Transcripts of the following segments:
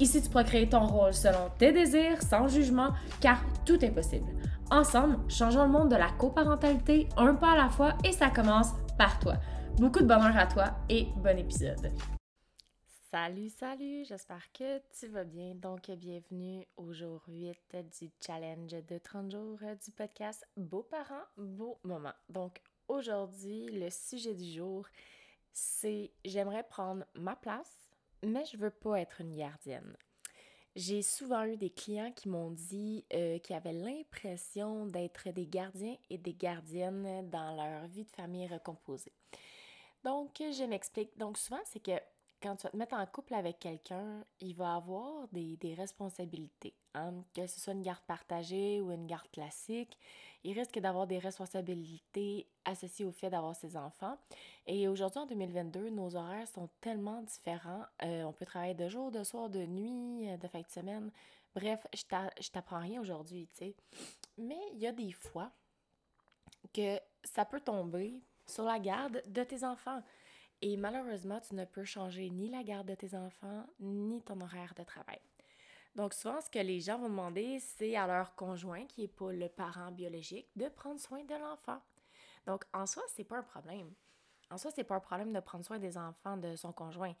Ici, tu pourras créer ton rôle selon tes désirs, sans jugement, car tout est possible. Ensemble, changeons le monde de la coparentalité un pas à la fois et ça commence par toi. Beaucoup de bonheur à toi et bon épisode. Salut, salut, j'espère que tu vas bien. Donc, bienvenue au jour 8 du challenge de 30 jours du podcast Beaux parents, beaux moments. Donc, aujourd'hui, le sujet du jour, c'est j'aimerais prendre ma place mais je veux pas être une gardienne. J'ai souvent eu des clients qui m'ont dit euh, qu'ils avaient l'impression d'être des gardiens et des gardiennes dans leur vie de famille recomposée. Donc, je m'explique. Donc, souvent, c'est que quand tu vas te mettre en couple avec quelqu'un, il va avoir des, des responsabilités. Hein? Que ce soit une garde partagée ou une garde classique, il risque d'avoir des responsabilités associées au fait d'avoir ses enfants. Et aujourd'hui, en 2022, nos horaires sont tellement différents. Euh, on peut travailler de jour, de soir, de nuit, euh, de fin de semaine. Bref, je t'apprends rien aujourd'hui, tu sais. Mais il y a des fois que ça peut tomber sur la garde de tes enfants. Et malheureusement, tu ne peux changer ni la garde de tes enfants, ni ton horaire de travail. Donc souvent, ce que les gens vont demander, c'est à leur conjoint, qui n'est pas le parent biologique, de prendre soin de l'enfant. Donc en soi, c'est pas un problème. En soi, c'est pas un problème de prendre soin des enfants de son conjoint.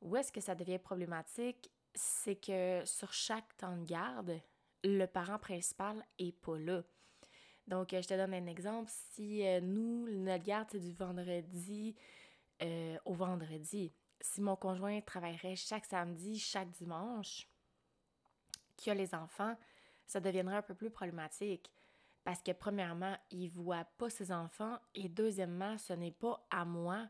Où est-ce que ça devient problématique? C'est que sur chaque temps de garde, le parent principal est pas là. Donc, je te donne un exemple. Si euh, nous, notre garde, c'est du vendredi euh, au vendredi. Si mon conjoint travaillerait chaque samedi, chaque dimanche, qui a les enfants, ça deviendrait un peu plus problématique. Parce que premièrement, il voit pas ses enfants et deuxièmement, ce n'est pas à moi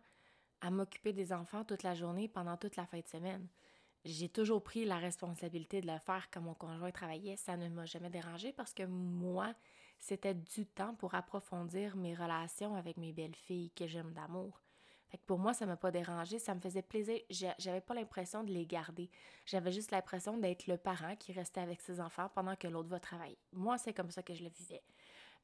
à m'occuper des enfants toute la journée pendant toute la fin de semaine. J'ai toujours pris la responsabilité de le faire quand mon conjoint travaillait. Ça ne m'a jamais dérangé parce que moi, c'était du temps pour approfondir mes relations avec mes belles filles que j'aime d'amour. Pour moi, ça m'a pas dérangé, ça me faisait plaisir. J'avais pas l'impression de les garder. J'avais juste l'impression d'être le parent qui restait avec ses enfants pendant que l'autre va travailler. Moi, c'est comme ça que je le vivais.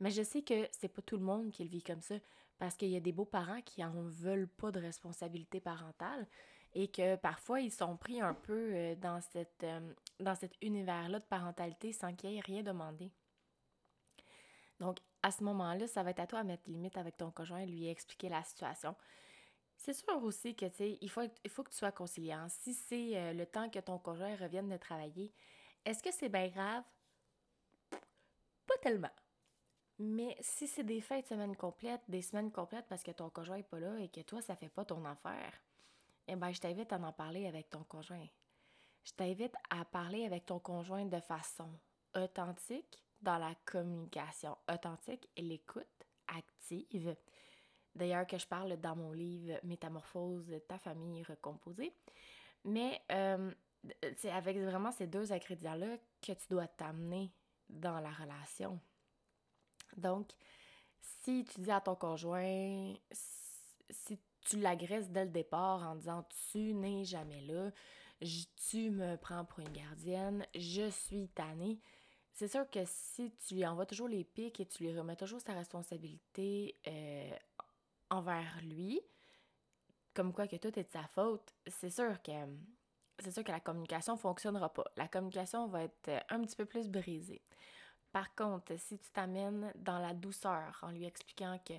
Mais je sais que c'est pas tout le monde qui le vit comme ça parce qu'il y a des beaux parents qui en veulent pas de responsabilité parentale et que parfois ils sont pris un peu euh, dans, cette, euh, cet univers-là de parentalité sans qu'il y ait rien demandé. Donc, à ce moment-là, ça va être à toi à mettre limite avec ton conjoint et lui expliquer la situation. C'est sûr aussi que, tu sais, il faut, il faut que tu sois conciliant. Si c'est euh, le temps que ton conjoint revienne de travailler, est-ce que c'est bien grave? Pas tellement. Mais si c'est des fêtes de semaine complètes, des semaines complètes parce que ton conjoint n'est pas là et que toi, ça fait pas ton affaire, eh bien, je t'invite à en parler avec ton conjoint. Je t'invite à parler avec ton conjoint de façon authentique dans la communication authentique et l'écoute active. D'ailleurs, que je parle dans mon livre Métamorphose, ta famille recomposée. Mais euh, c'est avec vraiment ces deux ingrédients-là que tu dois t'amener dans la relation. Donc, si tu dis à ton conjoint, si tu l'agresses dès le départ en disant tu n'es jamais là, tu me prends pour une gardienne, je suis tannée, c'est sûr que si tu lui envoies toujours les pics et tu lui remets toujours sa responsabilité euh, envers lui, comme quoi que tout est de sa faute, c'est sûr que c'est sûr que la communication fonctionnera pas. La communication va être un petit peu plus brisée. Par contre, si tu t'amènes dans la douceur en lui expliquant que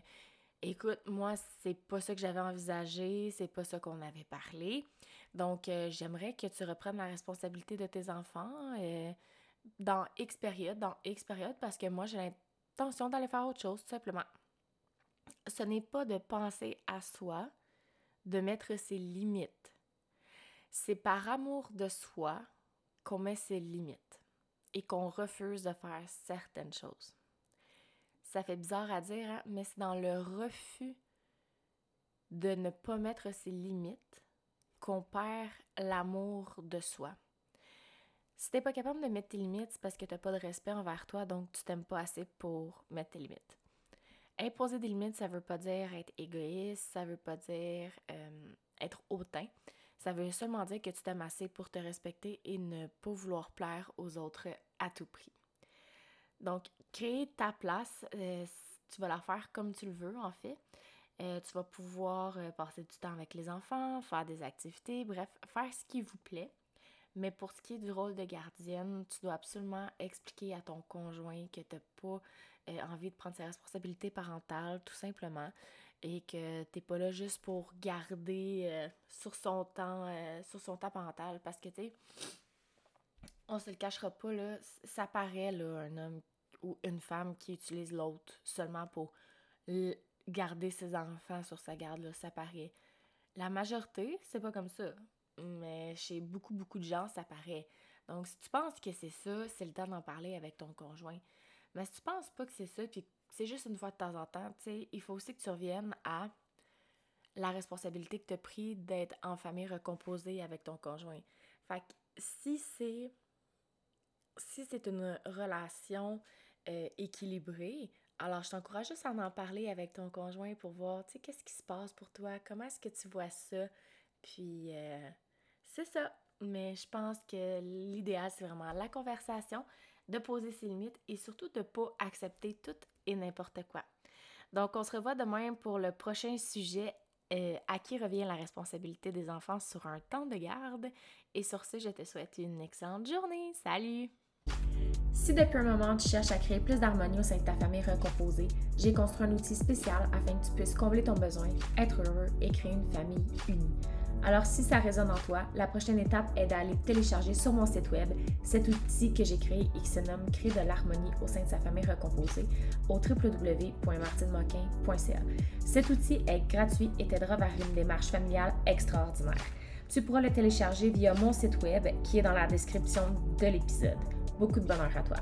écoute, moi c'est pas ça que j'avais envisagé, c'est pas ça qu'on avait parlé. Donc euh, j'aimerais que tu reprennes la responsabilité de tes enfants euh, dans X période, dans X période parce que moi j'ai l'intention d'aller faire autre chose tout simplement ce n'est pas de penser à soi, de mettre ses limites. C'est par amour de soi qu'on met ses limites et qu'on refuse de faire certaines choses. Ça fait bizarre à dire, hein, mais c'est dans le refus de ne pas mettre ses limites qu'on perd l'amour de soi. Si t'es pas capable de mettre tes limites, c'est parce que t'as pas de respect envers toi, donc tu t'aimes pas assez pour mettre tes limites. Imposer des limites, ça veut pas dire être égoïste, ça veut pas dire euh, être hautain. Ça veut seulement dire que tu t'aimes assez pour te respecter et ne pas vouloir plaire aux autres à tout prix. Donc, créer ta place, euh, tu vas la faire comme tu le veux, en fait. Euh, tu vas pouvoir passer du temps avec les enfants, faire des activités, bref, faire ce qui vous plaît. Mais pour ce qui est du rôle de gardienne, tu dois absolument expliquer à ton conjoint que tu n'as pas euh, envie de prendre ses responsabilités parentales, tout simplement, et que tu n'es pas là juste pour garder euh, sur, son temps, euh, sur son temps parental. Parce que, tu sais, on se le cachera pas, là, ça paraît, là, un homme ou une femme qui utilise l'autre seulement pour garder ses enfants sur sa garde, là, ça paraît. La majorité, c'est pas comme ça mais chez beaucoup, beaucoup de gens, ça paraît. Donc, si tu penses que c'est ça, c'est le temps d'en parler avec ton conjoint. Mais si tu penses pas que c'est ça, puis c'est juste une fois de temps en temps, tu sais, il faut aussi que tu reviennes à la responsabilité que tu as pris d'être en famille recomposée avec ton conjoint. Fait que si c'est si c'est une relation euh, équilibrée, alors je t'encourage juste à en parler avec ton conjoint pour voir, tu sais, qu'est-ce qui se passe pour toi, comment est-ce que tu vois ça, puis euh, c'est ça. Mais je pense que l'idéal, c'est vraiment la conversation, de poser ses limites et surtout de ne pas accepter tout et n'importe quoi. Donc, on se revoit demain pour le prochain sujet euh, à qui revient la responsabilité des enfants sur un temps de garde. Et sur ce, je te souhaite une excellente journée. Salut! Si depuis un moment tu cherches à créer plus d'harmonie au sein de ta famille recomposée, j'ai construit un outil spécial afin que tu puisses combler ton besoin, être heureux et créer une famille unie. Alors si ça résonne en toi, la prochaine étape est d'aller télécharger sur mon site web cet outil que j'ai créé et qui se nomme Créer de l'harmonie au sein de sa famille recomposée au www.martinemoquin.ca. Cet outil est gratuit et t'aidera vers une démarche familiale extraordinaire. Tu pourras le télécharger via mon site web qui est dans la description de l'épisode. Beaucoup de bonheur à toi.